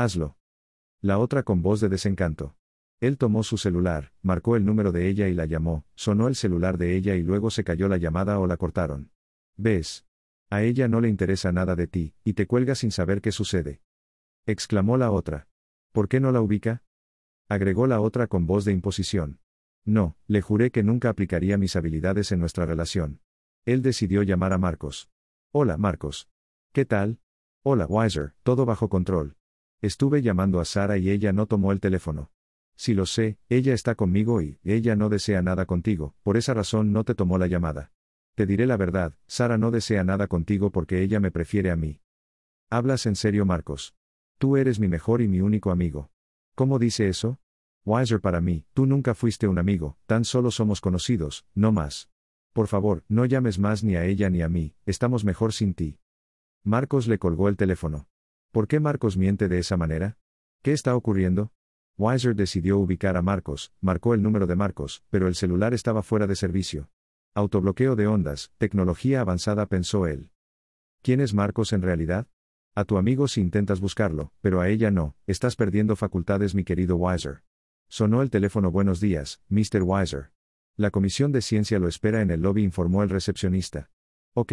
Hazlo. La otra con voz de desencanto. Él tomó su celular, marcó el número de ella y la llamó, sonó el celular de ella y luego se cayó la llamada o la cortaron. ¿Ves? A ella no le interesa nada de ti, y te cuelga sin saber qué sucede. exclamó la otra. ¿Por qué no la ubica? agregó la otra con voz de imposición. No, le juré que nunca aplicaría mis habilidades en nuestra relación. Él decidió llamar a Marcos. Hola, Marcos. ¿Qué tal? Hola, Weiser, todo bajo control. Estuve llamando a Sara y ella no tomó el teléfono. Si lo sé, ella está conmigo y ella no desea nada contigo, por esa razón no te tomó la llamada. Te diré la verdad, Sara no desea nada contigo porque ella me prefiere a mí. Hablas en serio, Marcos. Tú eres mi mejor y mi único amigo. ¿Cómo dice eso? Wiser para mí, tú nunca fuiste un amigo, tan solo somos conocidos, no más. Por favor, no llames más ni a ella ni a mí, estamos mejor sin ti. Marcos le colgó el teléfono. ¿Por qué Marcos miente de esa manera? ¿Qué está ocurriendo? Weiser decidió ubicar a Marcos, marcó el número de Marcos, pero el celular estaba fuera de servicio. Autobloqueo de ondas, tecnología avanzada, pensó él. ¿Quién es Marcos en realidad? A tu amigo si intentas buscarlo, pero a ella no, estás perdiendo facultades, mi querido Weiser. Sonó el teléfono. Buenos días, Mr. Weiser. La comisión de ciencia lo espera en el lobby, informó el recepcionista. Ok.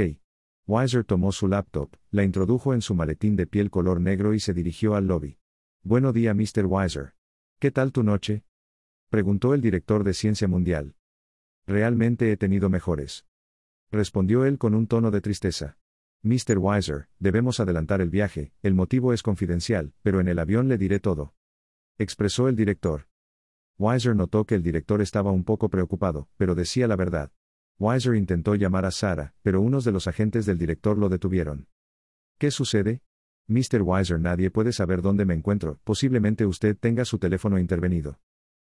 Weiser tomó su laptop, la introdujo en su maletín de piel color negro y se dirigió al lobby. Buenos día, Mr. Weiser. ¿Qué tal tu noche? Preguntó el director de Ciencia Mundial. Realmente he tenido mejores. Respondió él con un tono de tristeza. Mr. Weiser, debemos adelantar el viaje, el motivo es confidencial, pero en el avión le diré todo. Expresó el director. Weiser notó que el director estaba un poco preocupado, pero decía la verdad. Weiser intentó llamar a Sara, pero unos de los agentes del director lo detuvieron. ¿Qué sucede? Mr. Weiser, nadie puede saber dónde me encuentro, posiblemente usted tenga su teléfono intervenido.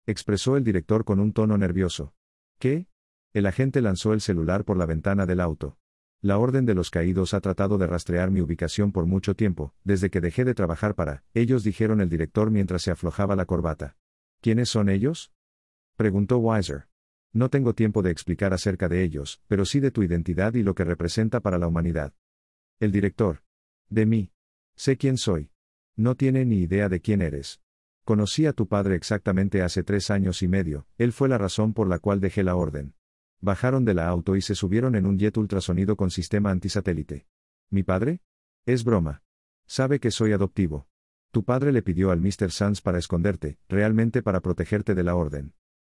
Expresó el director con un tono nervioso. ¿Qué? El agente lanzó el celular por la ventana del auto. La Orden de los Caídos ha tratado de rastrear mi ubicación por mucho tiempo, desde que dejé de trabajar para, ellos dijeron el director mientras se aflojaba la corbata. ¿Quiénes son ellos? Preguntó Weiser. No tengo tiempo de explicar acerca de ellos, pero sí de tu identidad y lo que representa para la humanidad. El director. De mí. Sé quién soy. No tiene ni idea de quién eres. Conocí a tu padre exactamente hace tres años y medio, él fue la razón por la cual dejé la orden. Bajaron de la auto y se subieron en un jet ultrasonido con sistema antisatélite. ¿Mi padre? Es broma. Sabe que soy adoptivo. Tu padre le pidió al Mr. Sands para esconderte, realmente para protegerte de la orden.